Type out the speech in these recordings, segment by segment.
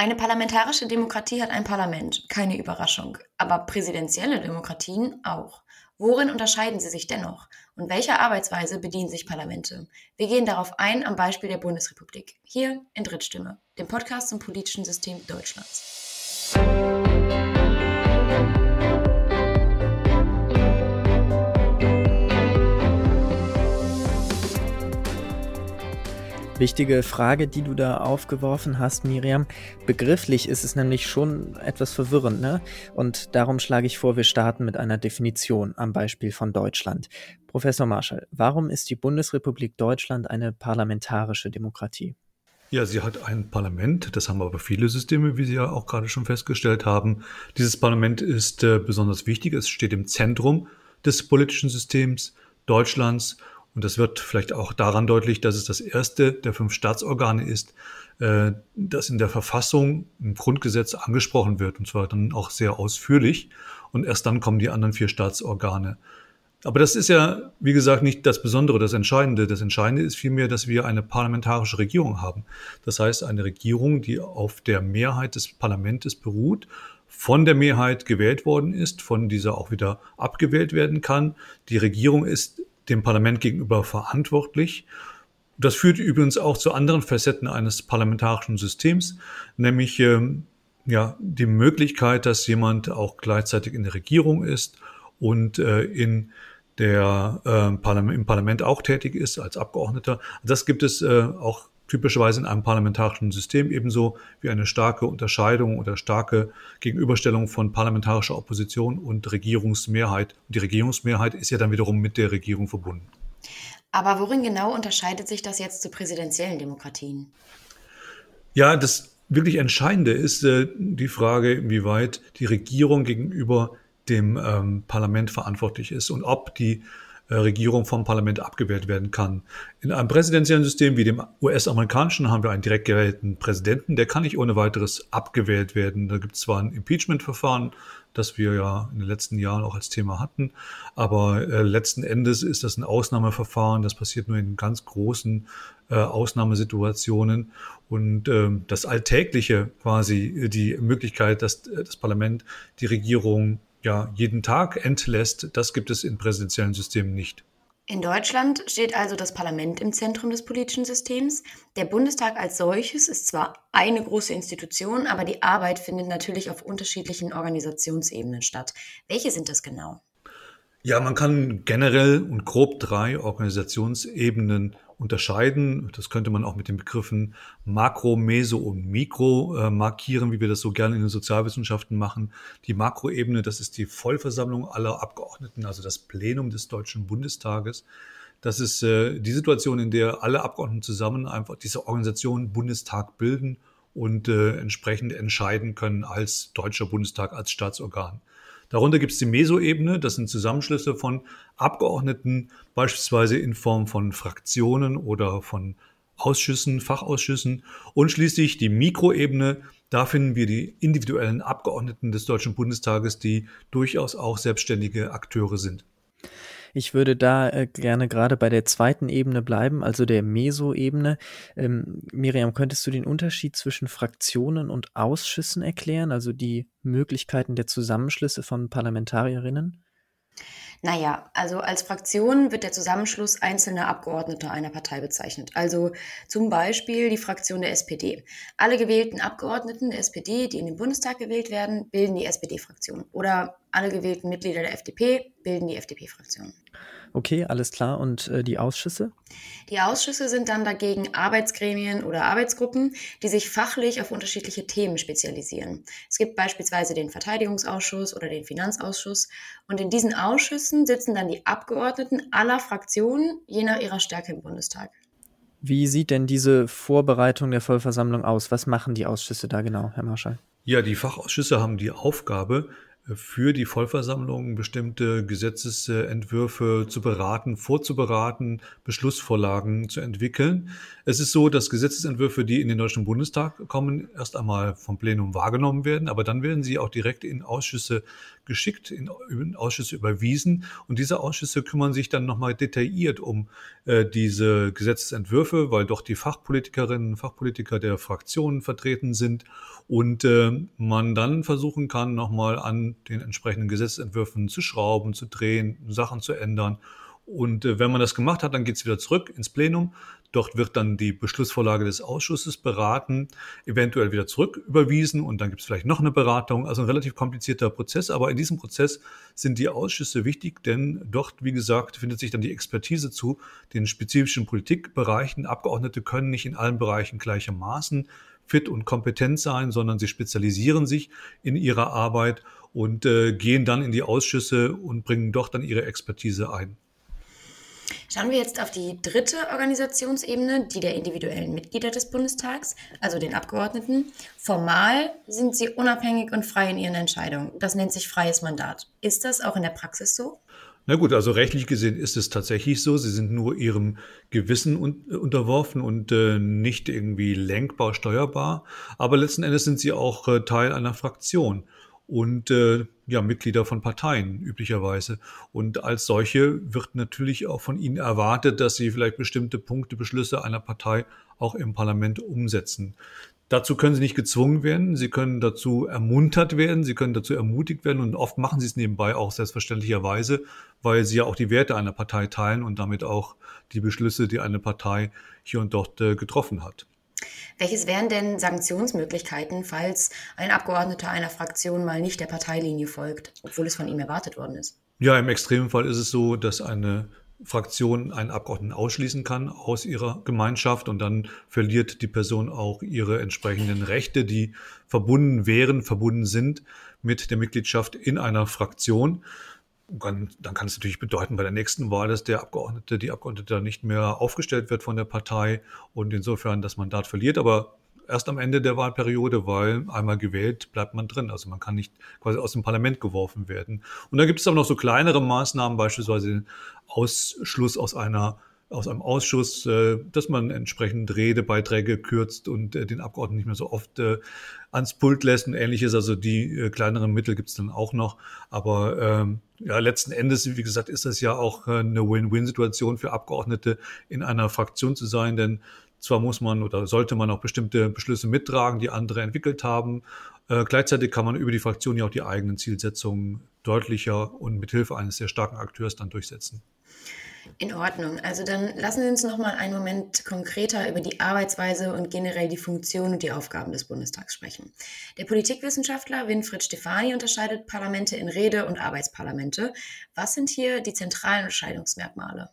Eine parlamentarische Demokratie hat ein Parlament, keine Überraschung, aber präsidentielle Demokratien auch. Worin unterscheiden sie sich dennoch? Und welcher Arbeitsweise bedienen sich Parlamente? Wir gehen darauf ein am Beispiel der Bundesrepublik, hier in Drittstimme, dem Podcast zum politischen System Deutschlands. Wichtige Frage, die du da aufgeworfen hast, Miriam. Begrifflich ist es nämlich schon etwas verwirrend, ne? Und darum schlage ich vor, wir starten mit einer Definition am Beispiel von Deutschland. Professor Marschall, warum ist die Bundesrepublik Deutschland eine parlamentarische Demokratie? Ja, sie hat ein Parlament, das haben aber viele Systeme, wie Sie ja auch gerade schon festgestellt haben. Dieses Parlament ist äh, besonders wichtig, es steht im Zentrum des politischen Systems Deutschlands und das wird vielleicht auch daran deutlich, dass es das erste der fünf Staatsorgane ist, äh, das in der Verfassung, im Grundgesetz angesprochen wird, und zwar dann auch sehr ausführlich. Und erst dann kommen die anderen vier Staatsorgane. Aber das ist ja, wie gesagt, nicht das Besondere, das Entscheidende. Das Entscheidende ist vielmehr, dass wir eine parlamentarische Regierung haben. Das heißt, eine Regierung, die auf der Mehrheit des Parlaments beruht, von der Mehrheit gewählt worden ist, von dieser auch wieder abgewählt werden kann. Die Regierung ist dem Parlament gegenüber verantwortlich. Das führt übrigens auch zu anderen Facetten eines parlamentarischen Systems, nämlich ähm, ja, die Möglichkeit, dass jemand auch gleichzeitig in der Regierung ist und äh, in der äh, Parlament, im Parlament auch tätig ist als Abgeordneter. Das gibt es äh, auch typischerweise in einem parlamentarischen System ebenso wie eine starke Unterscheidung oder starke Gegenüberstellung von parlamentarischer Opposition und Regierungsmehrheit. Und die Regierungsmehrheit ist ja dann wiederum mit der Regierung verbunden. Aber worin genau unterscheidet sich das jetzt zu präsidentiellen Demokratien? Ja, das wirklich Entscheidende ist äh, die Frage, inwieweit die Regierung gegenüber dem ähm, Parlament verantwortlich ist und ob die Regierung vom Parlament abgewählt werden kann. In einem präsidentiellen System wie dem US-amerikanischen haben wir einen direkt gewählten Präsidenten, der kann nicht ohne weiteres abgewählt werden. Da gibt es zwar ein Impeachment-Verfahren, das wir ja in den letzten Jahren auch als Thema hatten, aber äh, letzten Endes ist das ein Ausnahmeverfahren, das passiert nur in ganz großen äh, Ausnahmesituationen und äh, das Alltägliche quasi, die Möglichkeit, dass äh, das Parlament die Regierung ja, jeden Tag entlässt, das gibt es in präsidentiellen Systemen nicht. In Deutschland steht also das Parlament im Zentrum des politischen Systems. Der Bundestag als solches ist zwar eine große Institution, aber die Arbeit findet natürlich auf unterschiedlichen Organisationsebenen statt. Welche sind das genau? Ja, man kann generell und grob drei Organisationsebenen unterscheiden. Das könnte man auch mit den Begriffen Makro, Meso und Mikro äh, markieren, wie wir das so gerne in den Sozialwissenschaften machen. Die Makroebene, das ist die Vollversammlung aller Abgeordneten, also das Plenum des Deutschen Bundestages. Das ist äh, die Situation, in der alle Abgeordneten zusammen einfach diese Organisation Bundestag bilden und äh, entsprechend entscheiden können als Deutscher Bundestag, als Staatsorgan. Darunter gibt es die Mesoebene, das sind Zusammenschlüsse von Abgeordneten, beispielsweise in Form von Fraktionen oder von Ausschüssen, Fachausschüssen. Und schließlich die Mikroebene, da finden wir die individuellen Abgeordneten des Deutschen Bundestages, die durchaus auch selbstständige Akteure sind. Ich würde da äh, gerne gerade bei der zweiten Ebene bleiben, also der Meso-Ebene. Ähm, Miriam, könntest du den Unterschied zwischen Fraktionen und Ausschüssen erklären, also die Möglichkeiten der Zusammenschlüsse von Parlamentarierinnen? Naja, also als Fraktion wird der Zusammenschluss einzelner Abgeordneter einer Partei bezeichnet. Also zum Beispiel die Fraktion der SPD. Alle gewählten Abgeordneten der SPD, die in den Bundestag gewählt werden, bilden die SPD-Fraktion. Oder alle gewählten Mitglieder der FDP bilden die FDP-Fraktion. Okay, alles klar. Und äh, die Ausschüsse? Die Ausschüsse sind dann dagegen Arbeitsgremien oder Arbeitsgruppen, die sich fachlich auf unterschiedliche Themen spezialisieren. Es gibt beispielsweise den Verteidigungsausschuss oder den Finanzausschuss. Und in diesen Ausschüssen sitzen dann die Abgeordneten aller Fraktionen, je nach ihrer Stärke im Bundestag. Wie sieht denn diese Vorbereitung der Vollversammlung aus? Was machen die Ausschüsse da genau, Herr Marschall? Ja, die Fachausschüsse haben die Aufgabe, für die Vollversammlung bestimmte Gesetzesentwürfe zu beraten, vorzuberaten, Beschlussvorlagen zu entwickeln. Es ist so, dass Gesetzesentwürfe, die in den Deutschen Bundestag kommen, erst einmal vom Plenum wahrgenommen werden, aber dann werden sie auch direkt in Ausschüsse geschickt, in, in Ausschüsse überwiesen. Und diese Ausschüsse kümmern sich dann nochmal detailliert um äh, diese Gesetzesentwürfe, weil doch die Fachpolitikerinnen und Fachpolitiker der Fraktionen vertreten sind und äh, man dann versuchen kann, nochmal an den entsprechenden Gesetzentwürfen zu schrauben, zu drehen, Sachen zu ändern. Und äh, wenn man das gemacht hat, dann geht es wieder zurück ins Plenum. Dort wird dann die Beschlussvorlage des Ausschusses beraten, eventuell wieder zurück überwiesen und dann gibt es vielleicht noch eine Beratung. Also ein relativ komplizierter Prozess. Aber in diesem Prozess sind die Ausschüsse wichtig, denn dort, wie gesagt, findet sich dann die Expertise zu den spezifischen Politikbereichen. Abgeordnete können nicht in allen Bereichen gleichermaßen fit und kompetent sein, sondern sie spezialisieren sich in ihrer Arbeit und äh, gehen dann in die Ausschüsse und bringen doch dann ihre Expertise ein. Schauen wir jetzt auf die dritte Organisationsebene, die der individuellen Mitglieder des Bundestags, also den Abgeordneten. Formal sind sie unabhängig und frei in ihren Entscheidungen. Das nennt sich freies Mandat. Ist das auch in der Praxis so? Na gut, also rechtlich gesehen ist es tatsächlich so. Sie sind nur ihrem Gewissen un unterworfen und äh, nicht irgendwie lenkbar, steuerbar. Aber letzten Endes sind sie auch äh, Teil einer Fraktion und äh, ja, Mitglieder von Parteien üblicherweise. Und als solche wird natürlich auch von ihnen erwartet, dass sie vielleicht bestimmte Punkte, Beschlüsse einer Partei auch im Parlament umsetzen. Dazu können sie nicht gezwungen werden, sie können dazu ermuntert werden, sie können dazu ermutigt werden und oft machen sie es nebenbei auch selbstverständlicherweise, weil sie ja auch die Werte einer Partei teilen und damit auch die Beschlüsse, die eine Partei hier und dort äh, getroffen hat. Welches wären denn Sanktionsmöglichkeiten, falls ein Abgeordneter einer Fraktion mal nicht der Parteilinie folgt, obwohl es von ihm erwartet worden ist? Ja, im Extremfall ist es so, dass eine Fraktion einen Abgeordneten ausschließen kann aus ihrer Gemeinschaft und dann verliert die Person auch ihre entsprechenden Rechte, die verbunden wären, verbunden sind mit der Mitgliedschaft in einer Fraktion. Dann, dann kann es natürlich bedeuten bei der nächsten Wahl, dass der Abgeordnete, die Abgeordnete dann nicht mehr aufgestellt wird von der Partei und insofern das Mandat verliert. Aber erst am Ende der Wahlperiode, weil einmal gewählt bleibt man drin. Also man kann nicht quasi aus dem Parlament geworfen werden. Und da gibt es auch noch so kleinere Maßnahmen, beispielsweise den Ausschluss aus einer aus einem Ausschuss, äh, dass man entsprechend Redebeiträge kürzt und äh, den Abgeordneten nicht mehr so oft äh, ans Pult lässt und ähnliches. Also die äh, kleineren Mittel gibt es dann auch noch. Aber ähm, ja, letzten Endes, wie gesagt, ist das ja auch äh, eine Win-Win-Situation für Abgeordnete in einer Fraktion zu sein, denn zwar muss man oder sollte man auch bestimmte Beschlüsse mittragen, die andere entwickelt haben. Äh, gleichzeitig kann man über die Fraktion ja auch die eigenen Zielsetzungen deutlicher und mit Hilfe eines sehr starken Akteurs dann durchsetzen. In Ordnung. Also dann lassen Sie uns noch mal einen Moment konkreter über die Arbeitsweise und generell die Funktion und die Aufgaben des Bundestags sprechen. Der Politikwissenschaftler Winfried Stefani unterscheidet Parlamente in Rede- und Arbeitsparlamente. Was sind hier die zentralen Unterscheidungsmerkmale?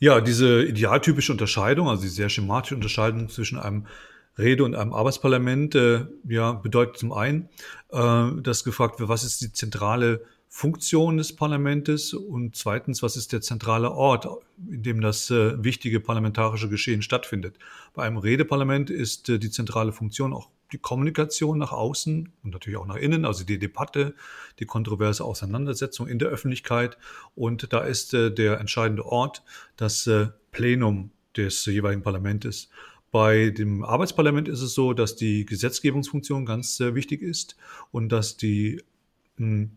Ja, diese idealtypische Unterscheidung, also die sehr schematische Unterscheidung zwischen einem Rede- und einem Arbeitsparlament, äh, ja, bedeutet zum einen, äh, dass gefragt wird, was ist die zentrale Funktion des Parlaments und zweitens, was ist der zentrale Ort, in dem das äh, wichtige parlamentarische Geschehen stattfindet. Bei einem Redeparlament ist äh, die zentrale Funktion auch die Kommunikation nach außen und natürlich auch nach innen, also die Debatte, die kontroverse Auseinandersetzung in der Öffentlichkeit. Und da ist äh, der entscheidende Ort das äh, Plenum des jeweiligen Parlaments. Bei dem Arbeitsparlament ist es so, dass die Gesetzgebungsfunktion ganz äh, wichtig ist und dass die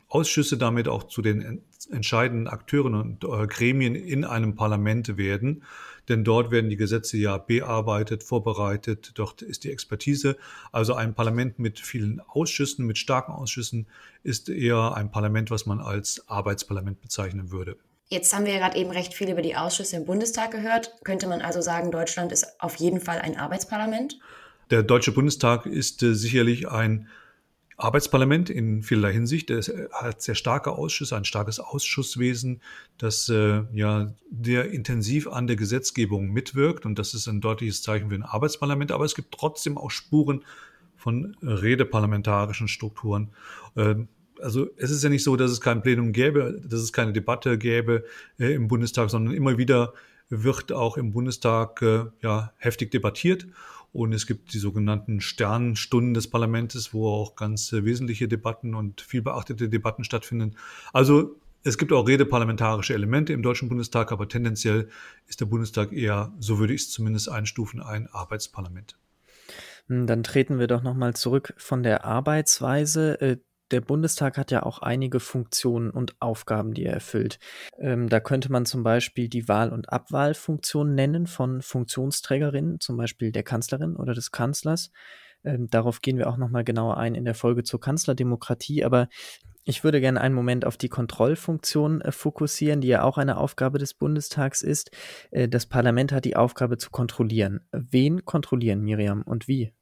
Ausschüsse damit auch zu den entscheidenden Akteuren und äh, Gremien in einem Parlament werden. Denn dort werden die Gesetze ja bearbeitet, vorbereitet, dort ist die Expertise. Also ein Parlament mit vielen Ausschüssen, mit starken Ausschüssen, ist eher ein Parlament, was man als Arbeitsparlament bezeichnen würde. Jetzt haben wir ja gerade eben recht viel über die Ausschüsse im Bundestag gehört. Könnte man also sagen, Deutschland ist auf jeden Fall ein Arbeitsparlament? Der Deutsche Bundestag ist äh, sicherlich ein Arbeitsparlament in vielerlei Hinsicht. Es hat sehr starke Ausschüsse, ein starkes Ausschusswesen, das äh, ja sehr intensiv an der Gesetzgebung mitwirkt. Und das ist ein deutliches Zeichen für ein Arbeitsparlament. Aber es gibt trotzdem auch Spuren von redeparlamentarischen Strukturen. Äh, also es ist ja nicht so, dass es kein Plenum gäbe, dass es keine Debatte gäbe äh, im Bundestag, sondern immer wieder wird auch im Bundestag äh, ja heftig debattiert. Und es gibt die sogenannten Sternstunden des Parlaments, wo auch ganz äh, wesentliche Debatten und viel beachtete Debatten stattfinden. Also es gibt auch redeparlamentarische Elemente im Deutschen Bundestag, aber tendenziell ist der Bundestag eher, so würde ich es zumindest einstufen, ein Arbeitsparlament. Hm, dann treten wir doch nochmal zurück von der Arbeitsweise. Äh, der Bundestag hat ja auch einige Funktionen und Aufgaben, die er erfüllt. Ähm, da könnte man zum Beispiel die Wahl- und Abwahlfunktion nennen von Funktionsträgerinnen, zum Beispiel der Kanzlerin oder des Kanzlers. Ähm, darauf gehen wir auch nochmal genauer ein in der Folge zur Kanzlerdemokratie. Aber ich würde gerne einen Moment auf die Kontrollfunktion äh, fokussieren, die ja auch eine Aufgabe des Bundestags ist. Äh, das Parlament hat die Aufgabe zu kontrollieren. Wen kontrollieren, Miriam, und wie?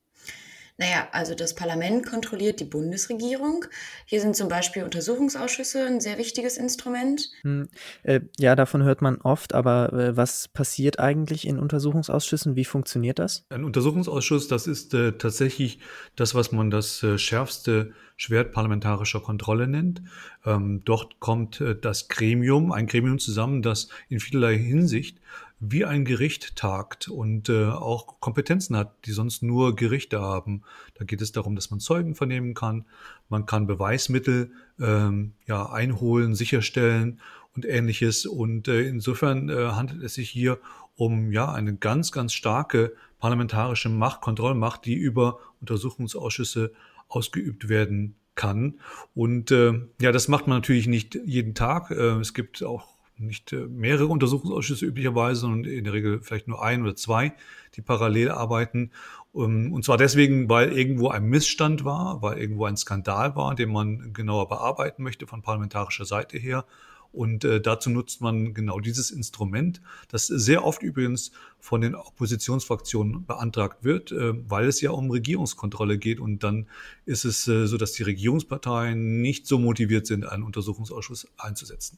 Naja, also das Parlament kontrolliert die Bundesregierung. Hier sind zum Beispiel Untersuchungsausschüsse ein sehr wichtiges Instrument. Hm, äh, ja, davon hört man oft, aber äh, was passiert eigentlich in Untersuchungsausschüssen? Wie funktioniert das? Ein Untersuchungsausschuss, das ist äh, tatsächlich das, was man das äh, schärfste Schwert parlamentarischer Kontrolle nennt. Ähm, dort kommt äh, das Gremium, ein Gremium zusammen, das in vielerlei Hinsicht wie ein Gericht tagt und äh, auch Kompetenzen hat, die sonst nur Gerichte haben. Da geht es darum, dass man Zeugen vernehmen kann, man kann Beweismittel ähm, ja, einholen, sicherstellen und ähnliches. Und äh, insofern äh, handelt es sich hier um ja eine ganz, ganz starke parlamentarische Macht, Kontrollmacht, die über Untersuchungsausschüsse ausgeübt werden kann. Und äh, ja, das macht man natürlich nicht jeden Tag. Äh, es gibt auch nicht äh, mehrere Untersuchungsausschüsse üblicherweise, sondern in der Regel vielleicht nur ein oder zwei, die parallel arbeiten. Ähm, und zwar deswegen, weil irgendwo ein Missstand war, weil irgendwo ein Skandal war, den man genauer bearbeiten möchte von parlamentarischer Seite her. Und äh, dazu nutzt man genau dieses Instrument, das sehr oft übrigens von den Oppositionsfraktionen beantragt wird, äh, weil es ja um Regierungskontrolle geht. Und dann ist es äh, so, dass die Regierungsparteien nicht so motiviert sind, einen Untersuchungsausschuss einzusetzen.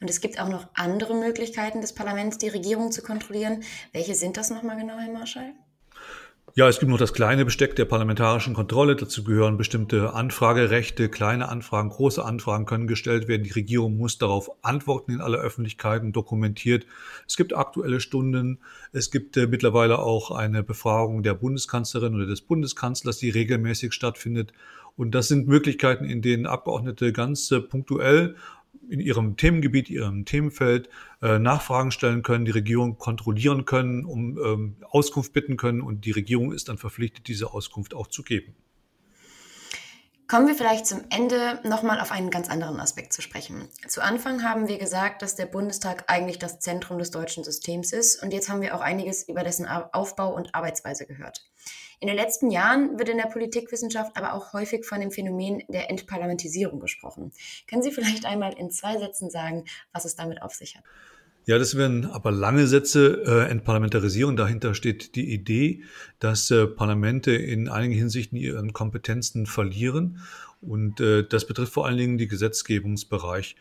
Und es gibt auch noch andere Möglichkeiten des Parlaments, die Regierung zu kontrollieren. Welche sind das nochmal genau, Herr Marschall? Ja, es gibt noch das kleine Besteck der parlamentarischen Kontrolle. Dazu gehören bestimmte Anfragerechte. Kleine Anfragen, große Anfragen können gestellt werden. Die Regierung muss darauf antworten in aller Öffentlichkeit und dokumentiert. Es gibt aktuelle Stunden. Es gibt äh, mittlerweile auch eine Befragung der Bundeskanzlerin oder des Bundeskanzlers, die regelmäßig stattfindet. Und das sind Möglichkeiten, in denen Abgeordnete ganz äh, punktuell in ihrem Themengebiet, ihrem Themenfeld äh, Nachfragen stellen können, die Regierung kontrollieren können, um ähm, Auskunft bitten können und die Regierung ist dann verpflichtet, diese Auskunft auch zu geben. Kommen wir vielleicht zum Ende nochmal auf einen ganz anderen Aspekt zu sprechen. Zu Anfang haben wir gesagt, dass der Bundestag eigentlich das Zentrum des deutschen Systems ist und jetzt haben wir auch einiges über dessen Aufbau und Arbeitsweise gehört. In den letzten Jahren wird in der Politikwissenschaft aber auch häufig von dem Phänomen der Entparlamentisierung gesprochen. Können Sie vielleicht einmal in zwei Sätzen sagen, was es damit auf sich hat? Ja, das werden aber lange Sätze. Äh, Entparlamentarisierung, dahinter steht die Idee, dass äh, Parlamente in einigen Hinsichten ihren Kompetenzen verlieren. Und äh, das betrifft vor allen Dingen die Gesetzgebungsbereich.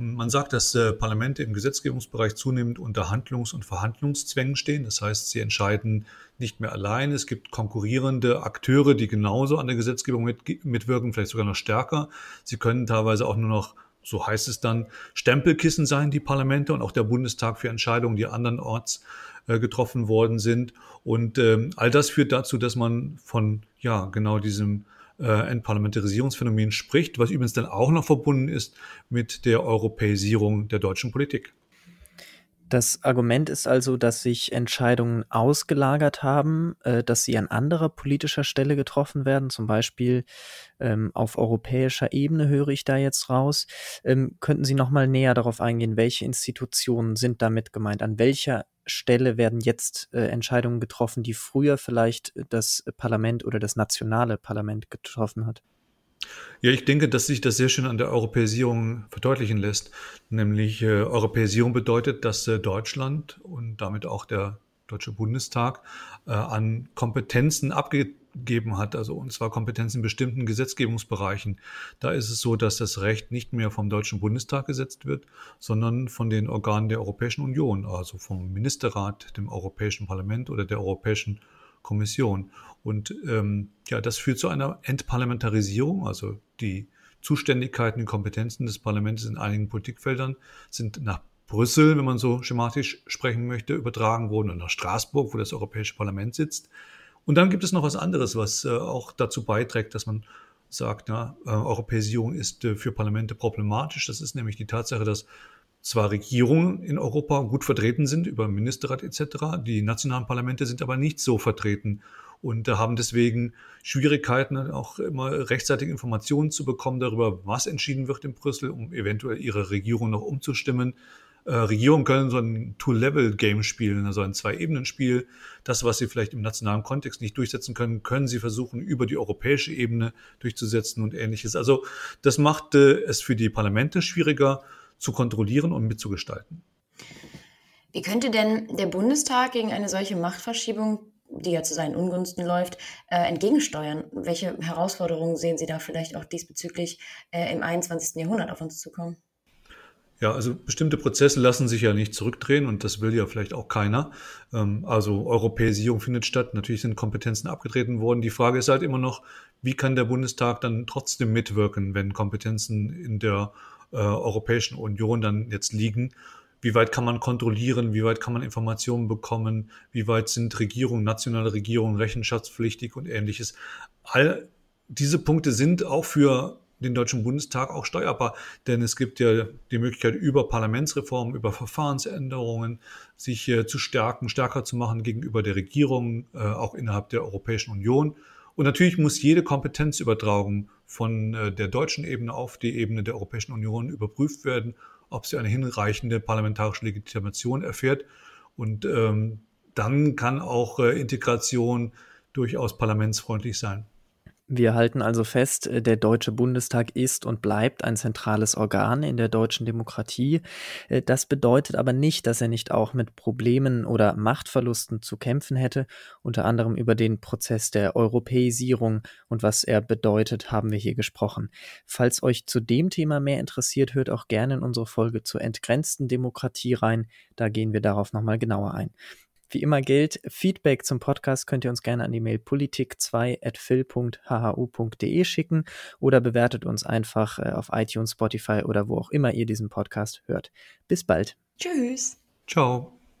Man sagt, dass äh, Parlamente im Gesetzgebungsbereich zunehmend unter Handlungs- und Verhandlungszwängen stehen. Das heißt, sie entscheiden nicht mehr allein. Es gibt konkurrierende Akteure, die genauso an der Gesetzgebung mit, mitwirken, vielleicht sogar noch stärker. Sie können teilweise auch nur noch, so heißt es dann, Stempelkissen sein, die Parlamente und auch der Bundestag für Entscheidungen, die andernorts äh, getroffen worden sind. Und ähm, all das führt dazu, dass man von ja genau diesem äh, Entparlamentarisierungsphänomen spricht, was übrigens dann auch noch verbunden ist mit der Europäisierung der deutschen Politik. Das Argument ist also, dass sich Entscheidungen ausgelagert haben, äh, dass sie an anderer politischer Stelle getroffen werden, zum Beispiel ähm, auf europäischer Ebene höre ich da jetzt raus. Ähm, könnten Sie noch mal näher darauf eingehen, welche Institutionen sind damit gemeint? An welcher Stelle werden jetzt äh, Entscheidungen getroffen, die früher vielleicht das Parlament oder das nationale Parlament getroffen hat? Ja, ich denke, dass sich das sehr schön an der Europäisierung verdeutlichen lässt. Nämlich äh, Europäisierung bedeutet, dass äh, Deutschland und damit auch der Deutsche Bundestag äh, an Kompetenzen abgegeben hat, also und zwar Kompetenzen in bestimmten Gesetzgebungsbereichen. Da ist es so, dass das Recht nicht mehr vom Deutschen Bundestag gesetzt wird, sondern von den Organen der Europäischen Union, also vom Ministerrat, dem Europäischen Parlament oder der Europäischen Kommission. Und ähm, ja, das führt zu einer Entparlamentarisierung, also die Zuständigkeiten und Kompetenzen des Parlaments in einigen Politikfeldern sind nach Brüssel, wenn man so schematisch sprechen möchte, übertragen worden und nach Straßburg, wo das Europäische Parlament sitzt. Und dann gibt es noch was anderes, was äh, auch dazu beiträgt, dass man sagt, na, äh, Europäisierung ist äh, für Parlamente problematisch. Das ist nämlich die Tatsache, dass zwar Regierungen in Europa gut vertreten sind über Ministerrat etc., die nationalen Parlamente sind aber nicht so vertreten. Und haben deswegen Schwierigkeiten, auch immer rechtzeitig Informationen zu bekommen darüber, was entschieden wird in Brüssel, um eventuell ihre Regierung noch umzustimmen. Äh, Regierungen können so ein Two-Level-Game spielen, also ein Zwei-Ebenen-Spiel. Das, was sie vielleicht im nationalen Kontext nicht durchsetzen können, können sie versuchen, über die europäische Ebene durchzusetzen und ähnliches. Also das macht äh, es für die Parlamente schwieriger zu kontrollieren und mitzugestalten. Wie könnte denn der Bundestag gegen eine solche Machtverschiebung, die ja zu seinen Ungunsten läuft, äh, entgegensteuern? Welche Herausforderungen sehen Sie da vielleicht auch diesbezüglich äh, im 21. Jahrhundert auf uns zukommen? Ja, also bestimmte Prozesse lassen sich ja nicht zurückdrehen und das will ja vielleicht auch keiner. Ähm, also Europäisierung findet statt, natürlich sind Kompetenzen abgetreten worden. Die Frage ist halt immer noch, wie kann der Bundestag dann trotzdem mitwirken, wenn Kompetenzen in der äh, Europäischen Union dann jetzt liegen? Wie weit kann man kontrollieren? Wie weit kann man Informationen bekommen? Wie weit sind Regierungen, nationale Regierungen rechenschaftspflichtig und ähnliches? All diese Punkte sind auch für den Deutschen Bundestag auch steuerbar, denn es gibt ja die Möglichkeit, über Parlamentsreformen, über Verfahrensänderungen sich äh, zu stärken, stärker zu machen gegenüber der Regierung, äh, auch innerhalb der Europäischen Union. Und natürlich muss jede Kompetenzübertragung von äh, der deutschen Ebene auf die Ebene der Europäischen Union überprüft werden, ob sie eine hinreichende parlamentarische Legitimation erfährt. Und ähm, dann kann auch äh, Integration durchaus parlamentsfreundlich sein. Wir halten also fest, äh, der Deutsche Bundestag ist und bleibt ein zentrales Organ in der deutschen Demokratie. Äh, das bedeutet aber nicht, dass er nicht auch mit Problemen oder Machtverlusten zu kämpfen hätte. Unter anderem über den Prozess der Europäisierung und was er bedeutet, haben wir hier gesprochen. Falls euch zu dem Thema mehr interessiert, hört auch gerne in unsere Folge zur entgrenzten Demokratie rein. Da gehen wir darauf nochmal genauer ein. Wie immer gilt, Feedback zum Podcast könnt ihr uns gerne an die Mail politik2.phil.hhu.de schicken oder bewertet uns einfach äh, auf iTunes, Spotify oder wo auch immer ihr diesen Podcast hört. Bis bald. Tschüss. Ciao.